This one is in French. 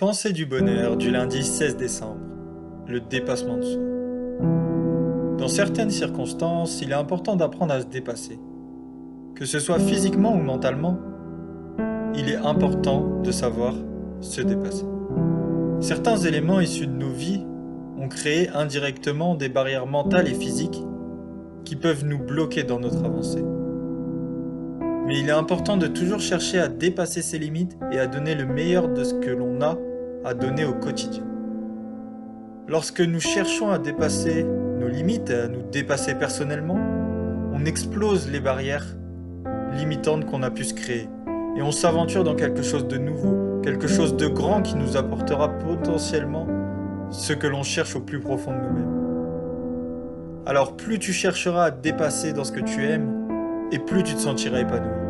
Pensée du bonheur du lundi 16 décembre. Le dépassement de soi. Dans certaines circonstances, il est important d'apprendre à se dépasser. Que ce soit physiquement ou mentalement, il est important de savoir se dépasser. Certains éléments issus de nos vies ont créé indirectement des barrières mentales et physiques qui peuvent nous bloquer dans notre avancée. Mais il est important de toujours chercher à dépasser ses limites et à donner le meilleur de ce que l'on a à donner au quotidien. Lorsque nous cherchons à dépasser nos limites, à nous dépasser personnellement, on explose les barrières limitantes qu'on a pu se créer et on s'aventure dans quelque chose de nouveau, quelque chose de grand qui nous apportera potentiellement ce que l'on cherche au plus profond de nous-mêmes. Alors plus tu chercheras à dépasser dans ce que tu aimes, et plus tu te sentiras épanoui.